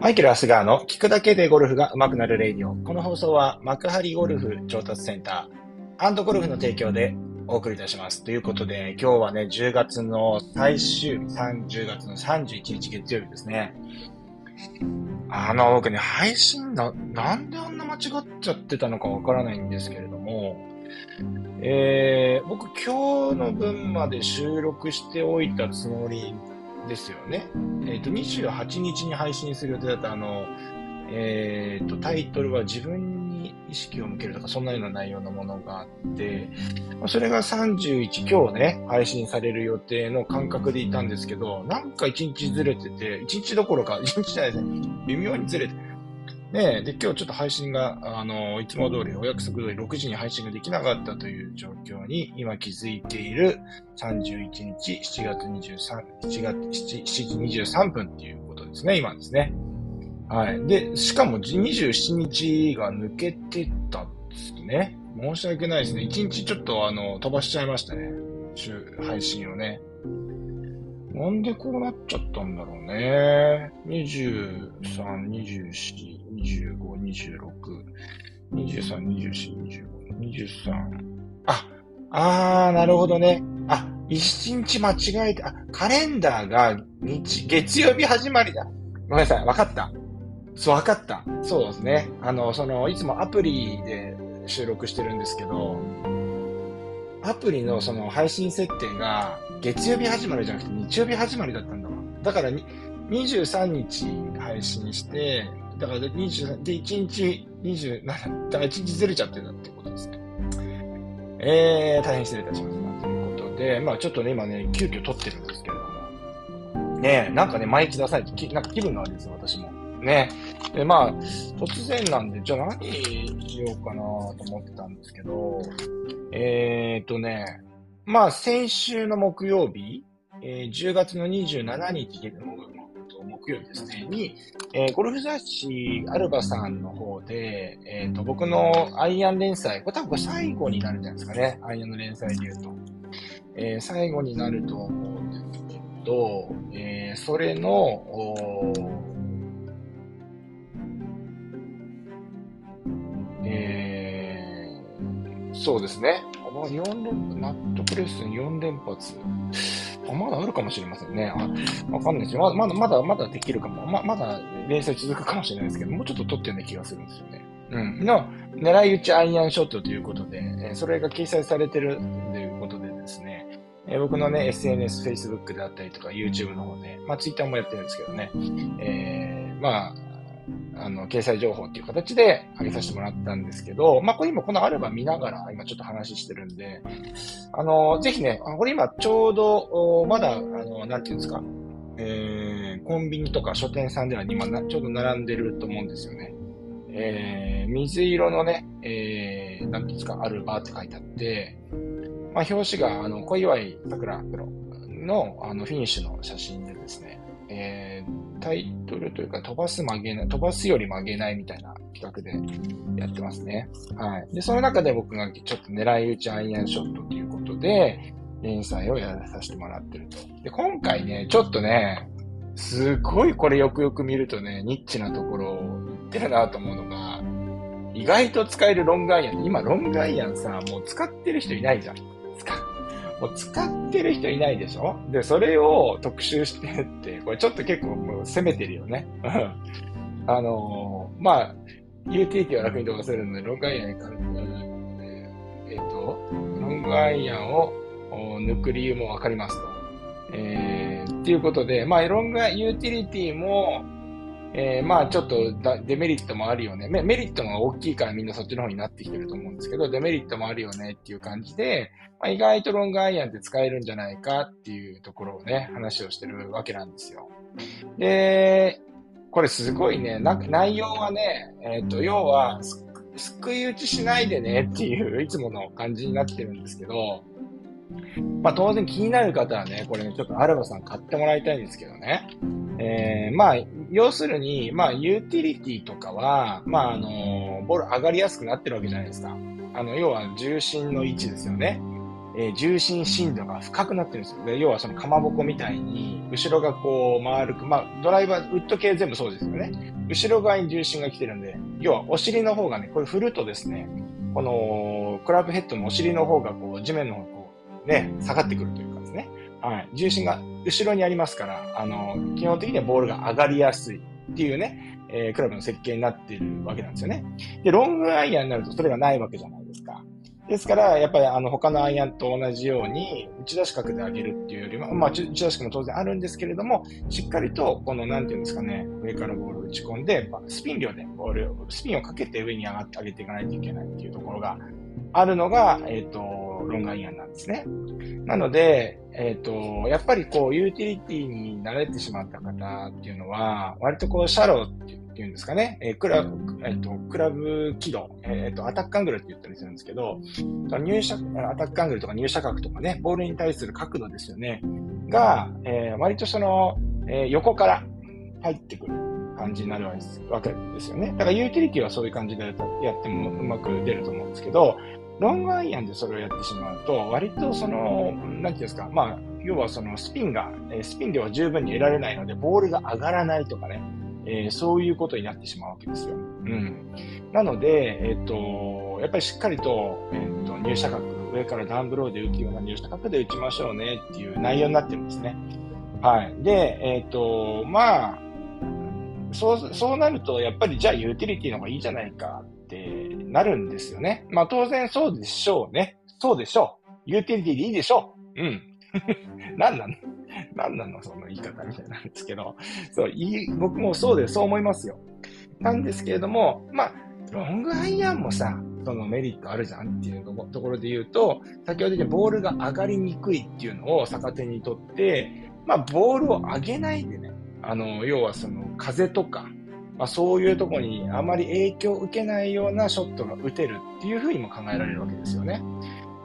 マイケル・アスガーの聞くだけでゴルフが上手くなるレイディオ。この放送は幕張ゴルフ調達センターゴルフの提供でお送りいたします。ということで、今日はね、10月の最終日、10月の31日月曜日ですね。あの、僕ね、配信な、なんであんな間違っちゃってたのかわからないんですけれども、えー、僕今日の分まで収録しておいたつもりですよね。えっ、ー、と、28日に配信する予定だったあの、えっ、ー、と、タイトルは自分に意識を向けるとか、そんなような内容のものがあって、それが31、今日ね、配信される予定の感覚でいたんですけど、なんか1日ずれてて、1日どころか、1日じゃないですね、微妙にずれて、ねで、今日ちょっと配信が、あの、いつも通り、お約束通り6時に配信ができなかったという状況に今気づいている31日、7月23、7月 7, 7時23分っていうことですね、今ですね。はい。で、しかも27日が抜けてたんですね。申し訳ないですね。1日ちょっとあの、飛ばしちゃいましたね。週、配信をね。なんでこうなっちゃったんだろうね。23、24、25、26、23、24、25、23。あ、あー、なるほどね。あ、一日間違えて、あ、カレンダーが日、月曜日始まりだ。ごめんなさい、わかった。そう、わかった。そうですね。あの、その、いつもアプリで収録してるんですけど、アプリのその配信設定が月曜日始まりじゃなくて日曜日始まりだったんだわ。だから23日配信して、だから23、で、1日27、だから1日ずれちゃってたってことですね。えー、大変失礼いたしました。ということで、まあちょっとね、今ね、急遽撮ってるんですけれども、ねなんかね、毎日出さないと、なんか気分が悪いですよ、私も。ね。で、まあ、突然なんで、じゃあ何しようかなと思ってたんですけど、えー、とね、まあ、先週の木曜日、えー、10月の27日で、木曜日ですね、に、えー、ゴルフ雑誌アルバさんの方で、えっ、ー、と、僕のアイアン連載、これ多分最後になるんじゃないですかね。アイアンの連載で言うと。えー、最後になると思うんですけど、えー、それの、えー、そうですね。4連、ナットプレス4連発。あ、まだあるかもしれませんね。あ、わかんないですよ。まだ、まだ、まだできるかも。ま、まだ連載続くかもしれないですけど、もうちょっと取ってるような気がするんですよね。うん。の、狙い撃ちアイアンショットということで、えそれが掲載されてるということでですね、え僕のね、SNS、Facebook であったりとか、YouTube の方で、まあ、Twitter もやってるんですけどね、えー、まあ、あの、掲載情報っていう形で上げさせてもらったんですけど、まあ、これ今このアルバム見ながら今ちょっと話してるんで、あの、ぜひね、これ今ちょうど、まだ、あの、なんていうんですか、えー、コンビニとか書店さんでは今ちょうど並んでると思うんですよね。えー、水色のね、えー、なんていうんですか、アルバって書いてあって、まあ、表紙が、あの、小祝桜プロの、あの、フィニッシュの写真でですね、えー、タイトルというか飛ばす曲げない、飛ばすより曲げないみたいな企画でやってますね。はい。で、その中で僕がちょっと狙い撃ちアイアンショットということで、連載をやらさせてもらってると。で、今回ね、ちょっとね、すごいこれよくよく見るとね、ニッチなところを言ってるなと思うのが、意外と使えるロングアイアン。今、ロングアイアンさ、もう使ってる人いないじゃん。使もう使ってる人いないでしょ？で、それを特集してって、これちょっと結構もう攻めてるよね。あのー、まあ、ユーティリティは楽に飛ばせるので、ロングアイアンに関えっ、ー、と、ロングアイアンを抜く理由もわかりますと。えー、っていうことで、まあ、ロングユーティリティも、えー、まあちょっとデメリットもあるよね。メリットが大きいからみんなそっちの方になってきてると思うんですけど、デメリットもあるよねっていう感じで、まあ、意外とロングアイアンって使えるんじゃないかっていうところをね、話をしてるわけなんですよ。で、これすごいね、内容はね、えっ、ー、と、要は、すくい打ちしないでねっていういつもの感じになってるんですけど、まあ当然気になる方はね、これね、ちょっとアルバさん買ってもらいたいんですけどね。えー、まあ、要するに、まあ、ユーティリティとかは、まあ、あの、ボール上がりやすくなってるわけじゃないですか。あの、要は重心の位置ですよね。えー、重心深度が深くなってるんですよ。で要はそのかまぼこみたいに、後ろがこう丸く、まあドライバー、ウッド系全部そうですよね。後ろ側に重心が来てるんで、要はお尻の方がね、これ振るとですね、このクラブヘッドのお尻の方がこう地面の方がね、下がってくるというかですね。はい。重心が後ろにありますから、あの、基本的にはボールが上がりやすいっていうね、えー、クラブの設計になっているわけなんですよね。で、ロングアイアンになるとそれがないわけじゃないですか。ですから、やっぱりあの他のアイアンと同じように、打ち出し角で上げるっていうよりも、まあ、打ち出し角も当然あるんですけれども、しっかりと、この、なんていうんですかね、上からボールを打ち込んで、スピン量でボールを、スピンをかけて上に上がって上げていかないといけないっていうところがあるのが、えっ、ー、と、ロングアイアンなんですね。なので、えっ、ー、と、やっぱりこう、ユーティリティに慣れてしまった方っていうのは、割とこう、シャローっていうんですかね、えー、クラブ、えっ、ー、と、クラブ軌道、えっ、と、アタックアングルって言ったりするんですけど、入射、アタックアングルとか入射角とかね、ボールに対する角度ですよね、が、えー、割とその、えー、横から入ってくる感じになるわけですよね。だからユーティリティはそういう感じでやってもうまく出ると思うんですけど、ロングアイアンでそれをやってしまうと、割とその、なんていうんですか、まあ、要はそのスピンが、スピン量は十分に得られないので、ボールが上がらないとかね、えー、そういうことになってしまうわけですよ。うん。なので、えっ、ー、と、やっぱりしっかりと、えっ、ー、と、入射角、上からダウンブローで打つような入射角で打ちましょうねっていう内容になってるんですね。はい。で、えっ、と、まあ、そう、そうなると、やっぱりじゃあユーティリティの方がいいじゃないかってなるんですよね。まあ当然そうでしょうね。そうでしょう。ユーティリティでいいでしょう。うん。何なの？何なの？その言い方みたいなんですけど、そう、いい、僕もそうで、そう思いますよ。なんですけれども、まあ、ロングアイアンもさ、そのメリットあるじゃんっていうところで言うと、先ほど言ったボールが上がりにくいっていうのを逆手にとって、まあ、ボールを上げないでね、あの、要はその風とか、まあ、そういうところにあまり影響を受けないようなショットが打てるっていうふうにも考えられるわけですよね。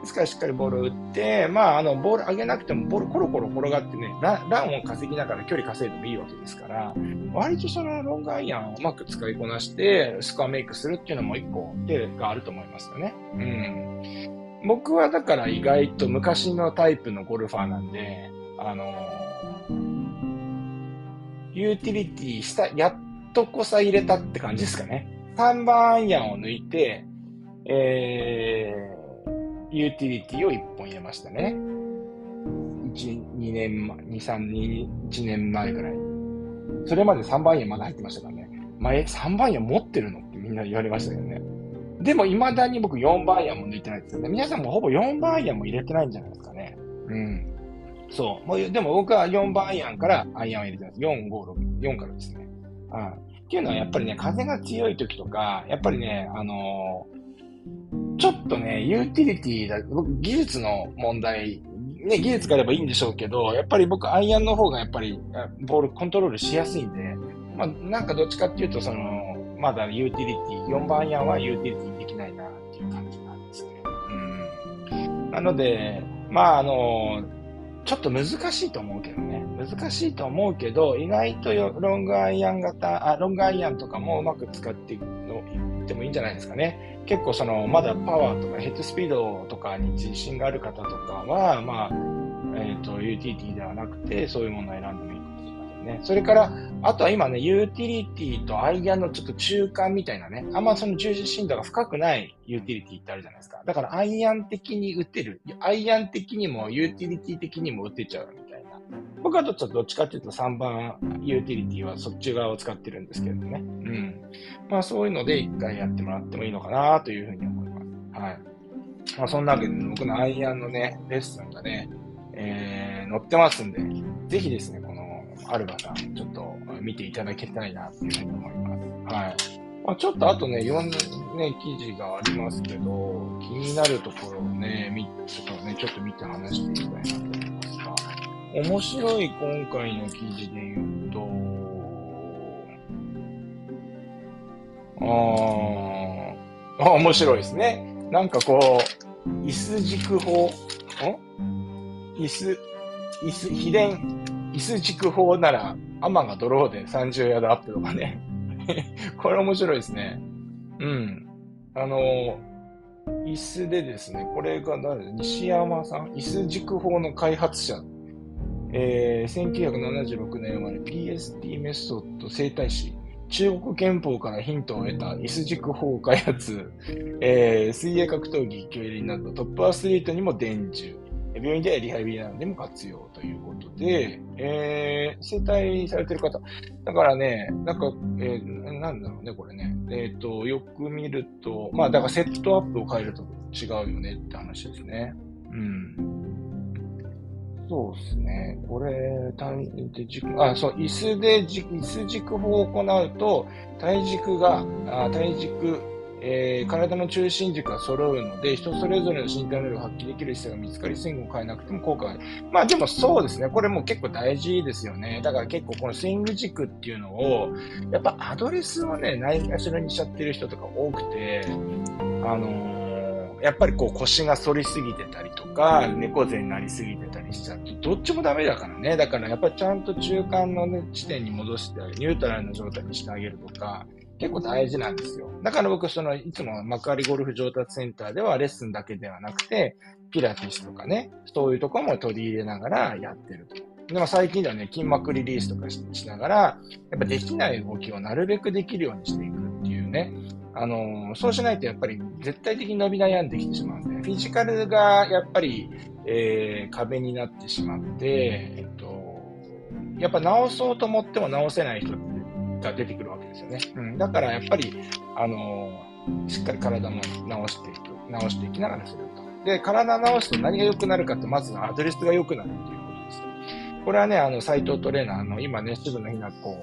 ですからしっかりボールを打って、まあ、あの、ボール上げなくても、ボールコロコロ転がってね、ラランを稼ぎながら距離稼いでもいいわけですから、割とそのロングアイアンをうまく使いこなして、スコアメイクするっていうのも一個手があると思いますよね。うん。僕はだから意外と昔のタイプのゴルファーなんで、あのユーティリティした、やっとこさ入れたって感じですかね。3番アイアンを抜いて、えー、ユーティリティを1本入れましたね。1、2年前、2、3、2、1年前ぐらい。それまで3番円まだ入ってましたからね。前、3番円持ってるのってみんな言われましたけどね。でも未だに僕4番アイアンも抜いてないですよね。皆さんもほぼ4番アイアンも入れてないんじゃないですかね。うん。そう。もうでも僕は4番アイアンからアイアンを入れてます。4、5、6、4からですね。うん。っていうのはやっぱりね、風が強い時とか、やっぱりね、あのーちょっとね、ユーティリティだ、僕、技術の問題、ね、技術があればいいんでしょうけど、やっぱり僕、アイアンの方がやっぱり、ボールコントロールしやすいんで、まあ、なんかどっちかっていうと、その、まだユーティリティ、4番アイアンはユーティリティできないな、っていう感じなんですね。うん。なので、まあ、あの、ちょっと難しいと思うけどね。難しいと思うけど、意外とロングアイアン型、あ、ロングアイアンとかもうまく使っていってもいいんじゃないですかね。結構その、まだパワーとかヘッドスピードとかに自信がある方とかは、まあ、えっ、ー、と、 UT ではなくて、そういうものを選んでもね。それから、あとは今ね、ユーティリティとアイアンのちょっと中間みたいなね、あんまその重心度が深くないユーティリティってあるじゃないですか。だからアイアン的に打てる。アイアン的にもユーティリティ的にも打てちゃうみたいな。僕はどっちどっちかっていうと3番ユーティリティはそっち側を使ってるんですけどね。うん。まあそういうので一回やってもらってもいいのかなというふうに思います。はい。まあそんなわけで、僕のアイアンのね、レッスンがね、えー、載ってますんで、ぜひですね、このアルバさん、ちょっと見ていただきたいなというふうに思います。はい。まあ、ちょっとあとね、いろんなね、記事がありますけど、気になるところをね、み、ちょっとね、ちょっと見て話していきたいなと思いますが、面白い今回の記事で言うと、ああ、面白いですね。なんかこう、椅子軸法、ん？椅子、椅子、秘伝、椅子軸法なら、アマがドローで30ヤードアップとかね。これ面白いですね。うん。あの、椅子でですね、これが誰西山さん？椅子軸法の開発者。えー、1976年生まれ PST メソッド生態師。中国憲法からヒントを得た椅子軸法開発、えー、水泳格闘技、競輪などトップアスリートにも伝授。病院でリハビリなどでも活用ということで、えー、整体されてる方。だからね、なんか、えー、なんだろうね、これね。えっ、ー、と、よく見ると、まあ、だからセットアップを変えると違うよねって話ですね。うん。そうですね。これ、体で軸、あ、そう、椅子で椅子軸法を行うと、体軸が、あ体軸、えー、体の中心軸が揃うので、人それぞれの身体能力を発揮できる姿勢が見つかり、スイングを変えなくても効果がある。まあでもそうですね。これも結構大事ですよね。だから結構このスイング軸っていうのを、やっぱアドレスをね、ないがしろにしちゃってる人とか多くて、あのー、やっぱりこう腰が反りすぎてたりとか、猫背になりすぎてたりしちゃうと、どっちもダメだからね。だからやっぱりちゃんと中間の、ね、地点に戻して、ニュートラルな状態にしてあげるとか、結構大事なんですよ。だから僕、その、いつも幕張ゴルフ上達センターではレッスンだけではなくて、ピラティスとかね、そういうところも取り入れながらやってると。でも最近ではね、筋膜リリースとかしながら、やっぱできない動きをなるべくできるようにしていくっていうね。あのー、そうしないとやっぱり絶対的に伸び悩んできてしまうんで、フィジカルがやっぱり、えー、壁になってしまって、えっと、やっぱ直そうと思っても直せない人が出てくるですよね。うん、だからやっぱり、あのー、しっかり体も直していく、直していきながらすると。で、体直すと何が良くなるかって、まずアドレスが良くなるっていうことです。これはね、あの、斎藤トレーナーの、今ね、渋野日向子、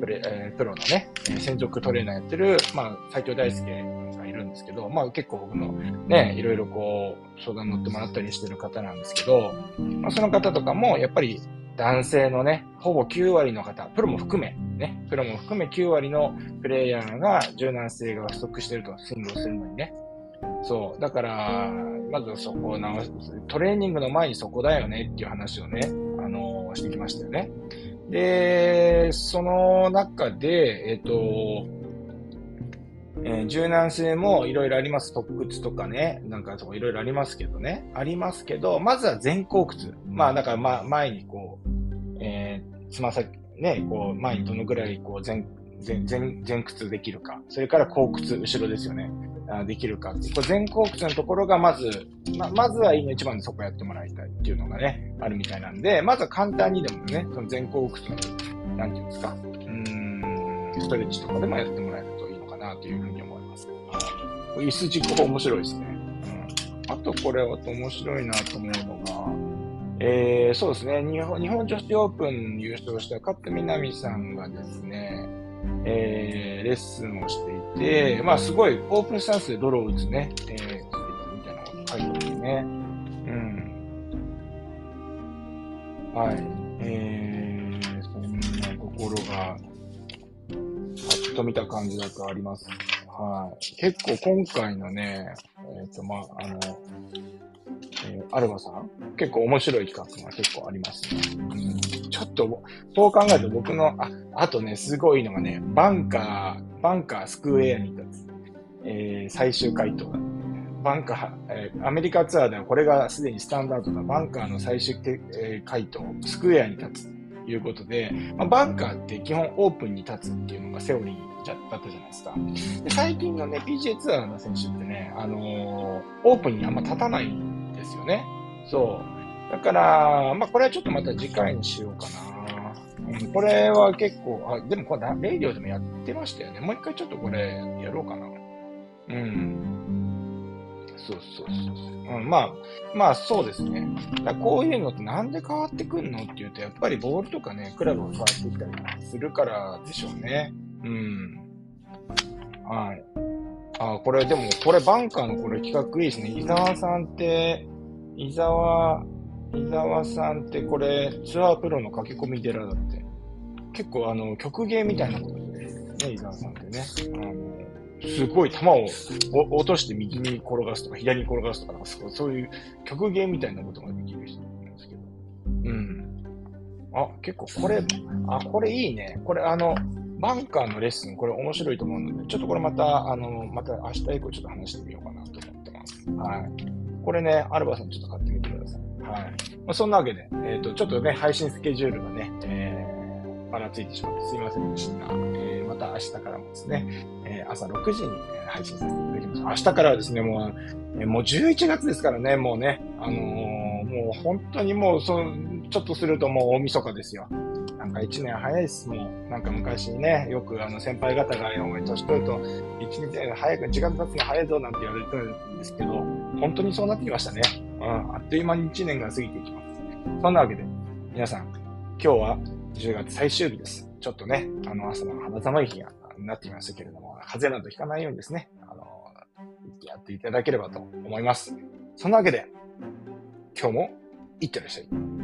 プレ、えー、プロのね、専属トレーナーやってる、まあ、斎藤大輔がいるんですけど、まあ結構僕のね、いろいろこう、相談乗ってもらったりしてる方なんですけど、まあその方とかも、やっぱり男性のね、ほぼ9割の方、プロも含め、ね、プロも含め9割のプレイヤーが柔軟性が不足してると、スイングをするのにね。そう。だから、まずそこを直す。トレーニングの前にそこだよねっていう話をね、あのー、してきましたよね。で、その中で、えっ、ー、と、えー、柔軟性もいろいろあります。特屈とかね、なんかいろいろありますけどね。ありますけど、まずは前後屈。まあ、だから、ま、前にこう、えー、つま先、ね、こう、前にどのぐらい、こう、前、前、前、前屈できるか。それから後屈、後ろですよね。あできるか。これ前後屈のところがまず、ま、まずはいいの一番でそこやってもらいたいっていうのがね、あるみたいなんで、まずは簡単にでもね、その前後屈の、なんていうんですか、うん、ストレッチとかでもやってもらえるといいのかなというふうに思います。椅子軸面白いですね。うん、あとこれは面白いなと思うのが、えー、そうですね日本、日本女子オープン優勝した勝みなみさんがですね、えー、レッスンをしていて、まあすごいオープンスタンスで泥を打つね、えー、みたいなこと書いてますね。うん。はい。えー、そんなところがと見た感じだとあります。はい。結構今回のね、えっ、ー、と、まあ、あの、アルバさん結構面白い企画が結構ありますね。ちょっと、そう考えると僕の、あ、あとね、すごいのがね、バンカー、バンカースクエアに立つ、えー、最終回答、バンカー、えー、アメリカツアーではこれがすでにスタンダードなバンカーの最終、えー、回答、スクエアに立つと。いうことで、まあ、バンカーって基本オープンに立つっていうのがセオリーだったじゃないですか。で最近のね、PGA ツアーの選手ってね、あのー、オープンにあんま立たないですよね。そう。だから、まあ、これはちょっとまた次回にしようかな。うん、これは結構、あ、でもこれ、レイディオでもやってましたよね。もう一回ちょっとこれやろうかな。うん。そうそうそうう。ん、まあ、まあそうですね。だこういうのってなんで変わってくんのっていうと、やっぱりボールとかね、クラブを変わってきたりするからでしょうね。うん。はい。あ、これでも、これバンカーのこれ企画いいですね。伊沢さんって、伊沢、伊沢さんってこれツアープロの駆け込み寺だって。結構あの、曲芸みたいなことで、ね、伊沢さんってね。あのすごい球を落として右に転がすとか、左に転がすとか、そういう曲芸みたいなことができる人なんですけど。うん。あ、結構これ、あ、これいいね。これあの、バンカーのレッスン、これ面白いと思うので、ちょっとこれまた、あの、また明日以降ちょっと話してみようかなと思ってますはい。これね、アルバさんちょっと買ってみてください。はい。まあ、そんなわけで、えっ、ー、と、ちょっとね、配信スケジュールがね、えー、ばらついてしまってすいませんでした。えー、また明日からもですね、えー、朝6時に配信させていただきます。明日からはですね、もう、えー、もう11月ですからね、もうね、あのー、もう本当にもう、そのちょっとするともう大晦日ですよ。なんか一年早いっす、もう。なんか昔ね、よくあの先輩方が、お前年取ると、一日早く時間経つの早いぞなんて言われてるんですけど、本当にそうなってきましたね。うん、あっという間に一年が過ぎていきます。そんなわけで、皆さん、今日は10月最終日です。ちょっとね、あの朝の肌寒い日がなっていましたけれども、風邪などひかないようにですね、あの、やっていただければと思います。そんなわけで、今日もいってらっしゃい。